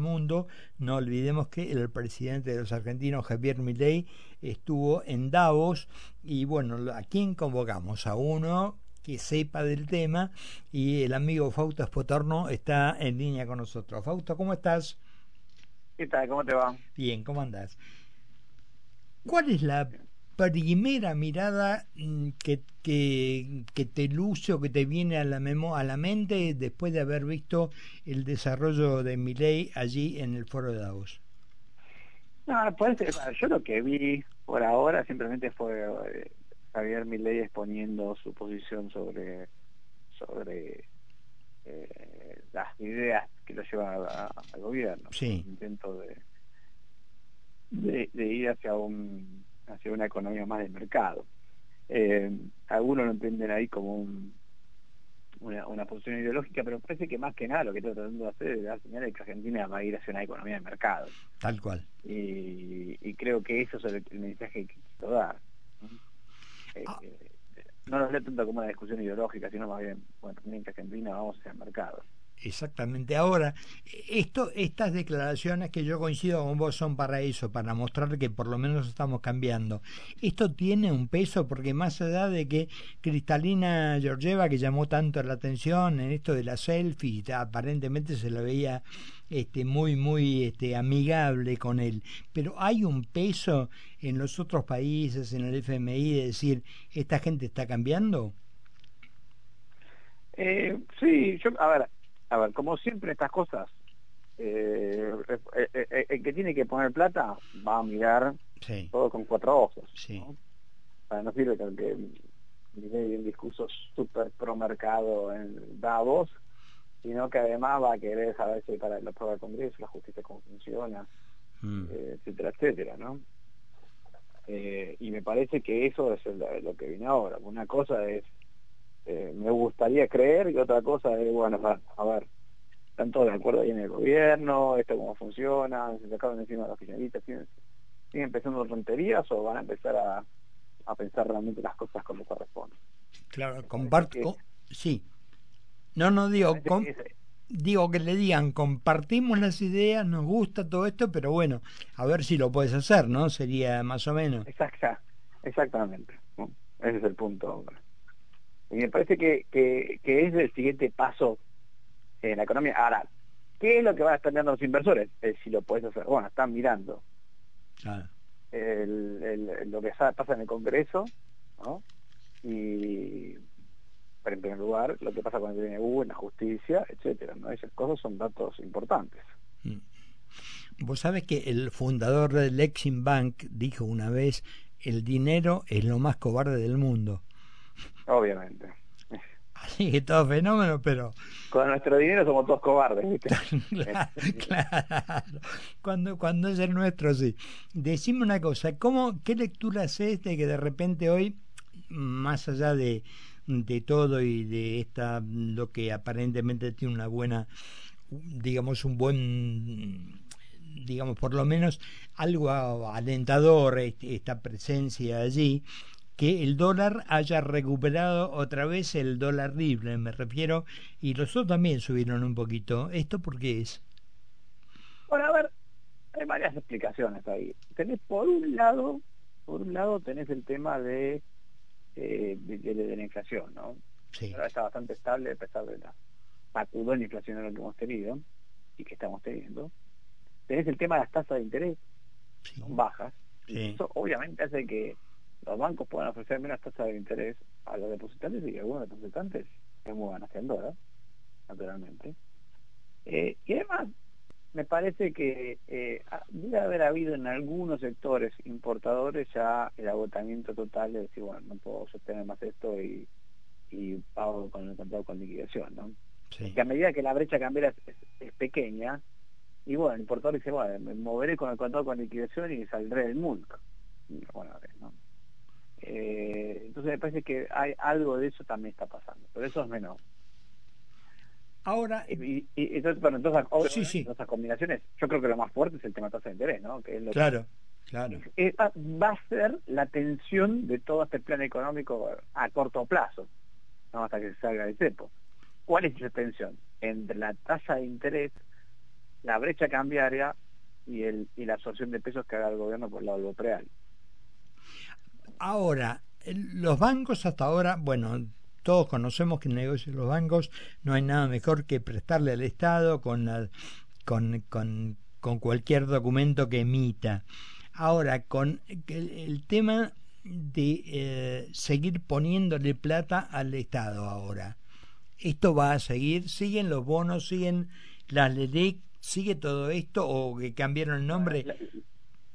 mundo. No olvidemos que el presidente de los argentinos, Javier Milei, estuvo en Davos y bueno, ¿a quién convocamos? A uno que sepa del tema y el amigo Fausto Espotorno está en línea con nosotros. Fausto, ¿cómo estás? ¿Qué tal? ¿Cómo te va? Bien, ¿cómo andás? ¿Cuál es la primera mirada mm, que, que, que, te luce o que te viene a la, memo, a la mente después de haber visto el desarrollo de mi ley allí en el foro de Davos? No, pues, yo lo que vi por ahora simplemente fue eh, Javier Milei exponiendo su posición sobre sobre eh, las ideas que lo llevan al gobierno. Sí. Intento de, de, de ir hacia un hacia una economía más de mercado. Eh, algunos lo entienden ahí como un, una, una, posición ideológica, pero parece que más que nada lo que está tratando de hacer es dar señales de que Argentina va a ir hacia una economía de mercado. Tal cual. Y, y creo que eso es el, el mensaje que quiero dar. Eh, ah. no lo veo tanto como una discusión ideológica, sino más bien, bueno, también que Argentina vamos hacia el mercado. Exactamente. Ahora, esto, estas declaraciones que yo coincido con vos son para eso, para mostrar que por lo menos estamos cambiando. Esto tiene un peso porque más allá de que Cristalina Georgieva, que llamó tanto la atención en esto de la selfie, aparentemente se la veía este, muy, muy este, amigable con él. Pero hay un peso en los otros países, en el FMI, de decir, ¿esta gente está cambiando? Eh, sí, yo, a ver, a ver, como siempre estas cosas, eh, eh, eh, el que tiene que poner plata va a mirar todo con cuatro ojos. ¿no? Para no sirve que, que un discurso súper pro mercado en Davos, sino que además va a querer saber si para la prueba del Congreso, la justicia cómo funciona, mm. etcétera, etcétera, ¿no? y me parece que eso es lo que viene ahora. Una cosa es eh, me gustaría creer y otra cosa es, bueno, a ver, están todos de acuerdo ahí en el gobierno, esto cómo funciona, se sacaron encima de las oficialistas, ¿siguen, ¿siguen empezando tonterías o van a empezar a, a pensar realmente las cosas como corresponde? Claro, comparto, sí. No, no digo, digo que le digan, compartimos las ideas, nos gusta todo esto, pero bueno, a ver si lo puedes hacer, ¿no? Sería más o menos. Exacta, exactamente. Ese es el punto. Y me parece que, que, que es el siguiente paso en la economía. Ahora, ¿qué es lo que van a estar mirando los inversores? Eh, si lo puedes hacer. Bueno, están mirando el, el, lo que pasa en el Congreso, ¿no? Y, en primer lugar, lo que pasa con el DNU, en la justicia, etcétera, ¿no? Esas cosas son datos importantes. Mm. Vos sabés que el fundador del Lexing Bank dijo una vez, el dinero es lo más cobarde del mundo. Obviamente. Así que todo fenómeno, pero... Con nuestro dinero somos todos cobardes, ¿viste? claro, Cuando, cuando es el nuestro, sí. Decime una cosa, ¿cómo, ¿qué lectura haces de que de repente hoy, más allá de, de todo y de esta, lo que aparentemente tiene una buena, digamos, un buen digamos, por lo menos algo alentador esta presencia allí, que el dólar haya recuperado otra vez el dólar libre, me refiero, y los otros también subieron un poquito. ¿Esto por qué es? Bueno, a ver, hay varias explicaciones ahí. Tenés por un lado, por un lado tenés el tema de, eh, de, la inflación, ¿no? Sí. Ahora está bastante estable a pesar de la patudón inflacionaria que hemos tenido y que estamos teniendo. Tenés el tema de las tasas de interés, son bajas. Y eso obviamente hace que los bancos pueden ofrecer menos tasas de interés a los depositantes y algunos depositantes se muevan hacia dólar, naturalmente. Eh, y además, me parece que eh, debe haber habido en algunos sectores importadores ya el agotamiento total de decir, bueno, no puedo sostener más esto y, y pago con el contrato con liquidación, ¿no? Que a medida que la brecha cambiaria es, pequeña, y bueno, el importador dice, bueno, me moveré con el contrato con liquidación y saldré del MULC. Bueno, a ver, ¿no? Eh, entonces me parece que hay algo de eso también está pasando, pero eso es menos. Ahora, y, entonces, bueno, entonces sí, sí. esas combinaciones, yo creo que lo más fuerte es el tema de tasa de interés, ¿no? Que es lo claro, claro. va a ser la tensión de todo este plan económico a corto plazo, ¿no? hasta que se salga el cepo. ¿Cuál es esa tensión? Entre la tasa de interés la brecha cambiaria y, el, y la absorción de pesos que haga el gobierno por el lado del preal. Ahora, los bancos hasta ahora, bueno, todos conocemos que el negocio de los bancos no hay nada mejor que prestarle al Estado con, la, con, con, cualquier documento que emita. Ahora, con el, tema de eh, seguir poniéndole plata al Estado ahora. ¿Esto va a seguir? ¿Siguen los bonos? ¿Siguen las LELIC? ¿Sigue todo esto o que cambiaron el nombre? La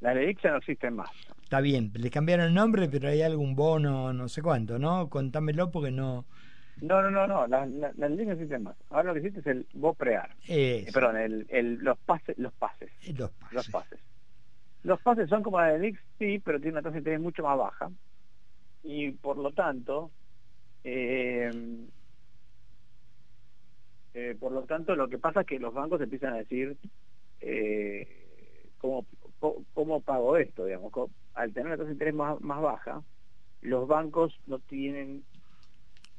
ya no existen más. Está bien, le cambiaron el nombre, pero hay algún bono, no sé cuánto, ¿no? Contámelo porque no... No, no, no, no, las la, la no existen más. Ahora lo que existe es el BOPREAR. Eh, perdón, el, el, los, pases, los pases. Los pases. Los pases. Los pases son como la de Nix, sí, pero tiene una tasa de interés mucho más baja. Y por lo tanto, eh, eh, por lo tanto, lo que pasa es que los bancos empiezan a decir eh, cómo, cómo, pago esto, digamos. Al tener una tasa de interés más, más baja, los bancos no tienen...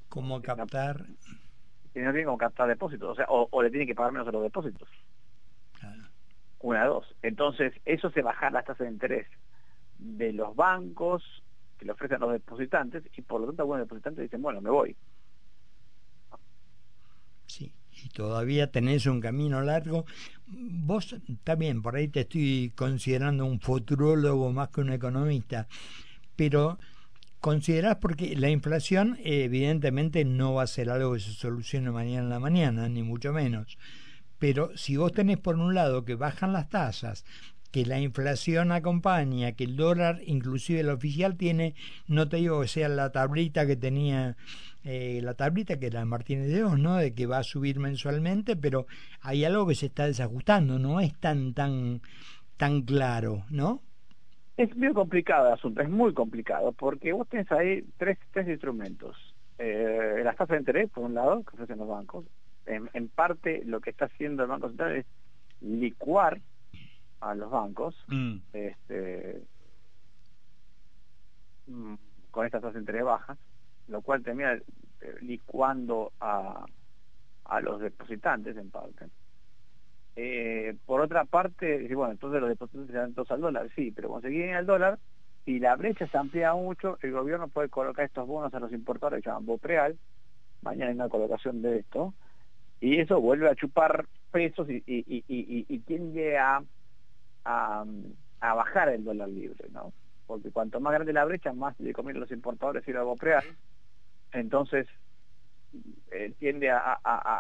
¿Cómo captar? No tienen como captar depósitos, o sea, o, le tienen que pagar menos a los depósitos. Una, dos. Entonces, eso se baja las tasas de interés de los bancos que le ofrecen a los depositantes y por lo tanto algunos depositantes dicen, bueno, me voy. Y todavía tenés un camino largo. Vos también, por ahí te estoy considerando un futurólogo más que un economista, pero considerás porque la inflación evidentemente no va a ser algo que se solucione mañana en la mañana, ni mucho menos. Pero si vos tenés por un lado que bajan las tasas, que la inflación acompaña, que el dólar, inclusive el oficial, tiene, no te digo que sea la tablita que tenía eh, la tablita que era Martínez de Oz, ¿no? De que va a subir mensualmente, pero hay algo que se está desajustando, no es tan tan tan claro, ¿no? Es muy complicado el asunto, es muy complicado, porque vos tenés ahí tres, tres instrumentos. Eh, las tasas de interés, por un lado, que ofrecen los bancos. En, parte, lo que está haciendo el Banco Central es licuar a los bancos mm. este, mm, con estas de interés bajas lo cual termina eh, licuando a, a los depositantes en parte. Eh, por otra parte, bueno, entonces los depositantes se dan todos al dólar, sí, pero cuando se quieren al dólar, si la brecha se amplía mucho, el gobierno puede colocar estos bonos a los importadores, que llaman BOPREAL, mañana hay una colocación de esto, y eso vuelve a chupar pesos y, y, y, y tiende a, a, a, bajar el dólar libre, ¿no? Porque cuanto más grande la brecha, más le conviene a los importadores ir al BOPREAL, entonces eh, tiende a,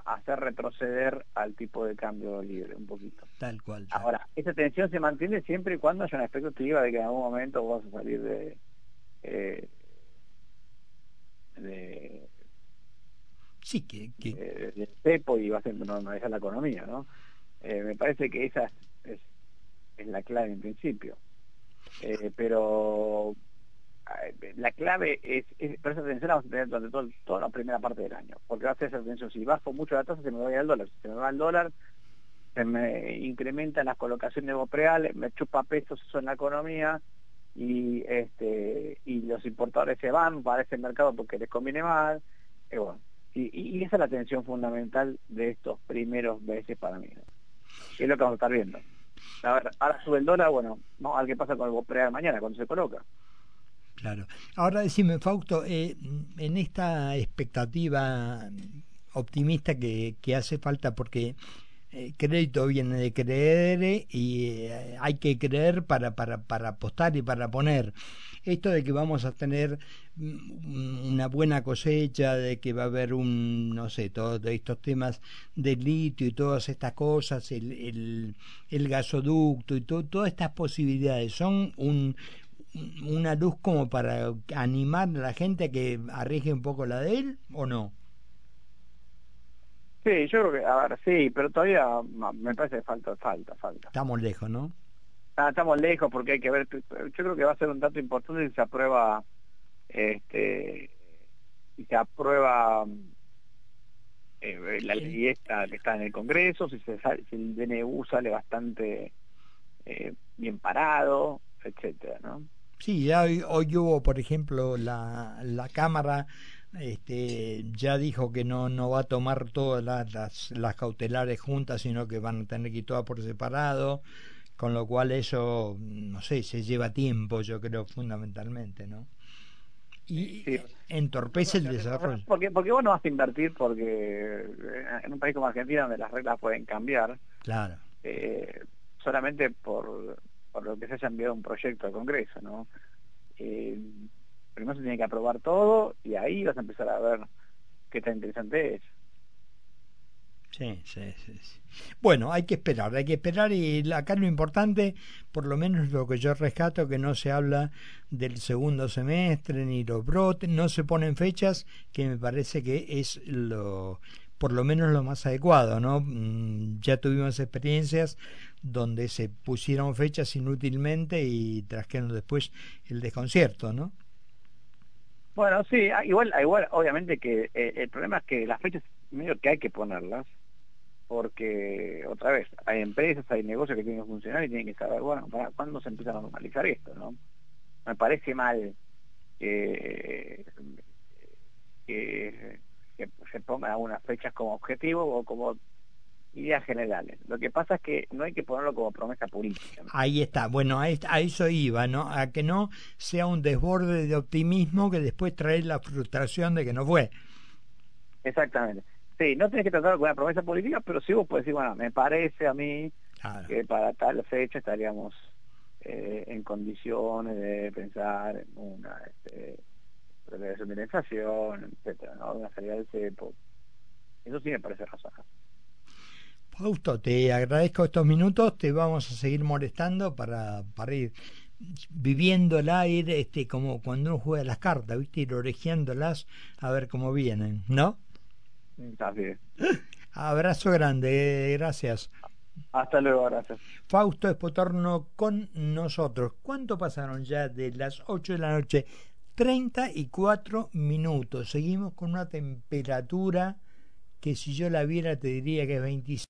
hacer retroceder al tipo de cambio libre un poquito. Tal cual. Ahora, esa tensión se mantiene siempre y cuando haya una expectativa de que en algún momento vas a salir de... Eh, de sí, que, De, cepo y va a normalizar la economía, ¿no? Eh, me parece que esa es, es, la clave en principio. pero la clave es, pero esa la vamos a tener durante todo, toda la primera parte del año, porque va a ser esa tensión, si bajo mucho la tasa se me va al dólar, si se me va al dólar, se me incrementan las colocaciones bopreales, me chupa pesos eso en la economía y este y los importadores se van para ese mercado porque les conviene más, y bueno, y, esa es la tensión fundamental de estos primeros meses para mí, es lo que vamos a estar viendo. Ahora sube el dólar, bueno, vamos a ver pasa con el bopreal mañana cuando se coloca. Claro. Ahora decime, Fausto, eh, en esta expectativa optimista que, que hace falta, porque eh, crédito viene de creer y eh, hay que creer para, para, para apostar y para poner. Esto de que vamos a tener mm, una buena cosecha, de que va a haber un, no sé, todos estos temas de litio y todas estas cosas, el, el, el gasoducto y todas estas posibilidades, son un, una luz como para animar a la gente a que arriesgue un poco la de él o no? Sí, yo creo que, a ver, sí, pero todavía me parece que falta, falta, falta. Estamos lejos, ¿no? Ah, estamos lejos porque hay que ver, yo creo que va a ser un dato importante si se aprueba, este, si se aprueba eh, la ley esta que está en el Congreso, si, se, si el DNU sale bastante eh, bien parado, etcétera, ¿no? Sí, hoy, hoy hubo, por ejemplo, la, la Cámara este, ya dijo que no, no va a tomar todas las, las, cautelares juntas, sino que van a tener que ir todas por separado, con lo cual eso, no sé, se lleva tiempo, yo creo, fundamentalmente, ¿no? Y entorpece el desarrollo. Porque, porque vos no vas a invertir porque en un país como Argentina, donde las reglas pueden cambiar, claro. Eh, solamente por, por lo que se haya enviado un proyecto al Congreso, ¿no? Eh, primero se tiene que aprobar todo y ahí vas a empezar a ver qué tan interesante es. Sí, sí, sí, Bueno, hay que esperar, hay que esperar y acá lo importante, por lo menos lo que yo rescato, que no se habla del segundo semestre ni los brotes, no se ponen fechas, que me parece que es lo, por lo menos lo más adecuado, ¿no? Mm, ya tuvimos experiencias donde se pusieron fechas inútilmente y trajeron después el desconcierto, ¿no? Bueno, sí, ah, igual, ah, igual obviamente que eh, el problema es que las fechas medio que hay que ponerlas, porque otra vez, hay empresas, hay negocios que tienen que funcionar y tienen que saber, bueno, ¿para cuándo se empieza a normalizar esto? no Me parece mal que, que, que se pongan algunas fechas como objetivo o como ideas generales. Lo que pasa es que no hay que ponerlo como promesa política. Ahí está. Bueno, a, eso iba, ¿no? A que no sea un desborde de optimismo que después trae la frustración de que no fue. Exactamente. Sí, no tienes que tratarlo con una promesa política, pero sí vos puedes decir, bueno, me parece a mí que para tal fecha estaríamos eh, en condiciones de pensar en una este, de inflación, etcétera, ¿no? Una salida del cepo. Eso sí me parece razonable. Fausto, te agradezco estos minutos, te vamos a seguir molestando para, para ir viviéndola, ir este, como cuando uno juega las cartas, ¿viste? ir orejeándolas a ver cómo vienen, ¿no? Está bien. Abrazo grande, gracias. Hasta luego, gracias. Fausto Espotorno con nosotros. ¿Cuánto pasaron ya de las 8 de la noche? 34 minutos. Seguimos con una temperatura que si yo la viera te diría que es 25.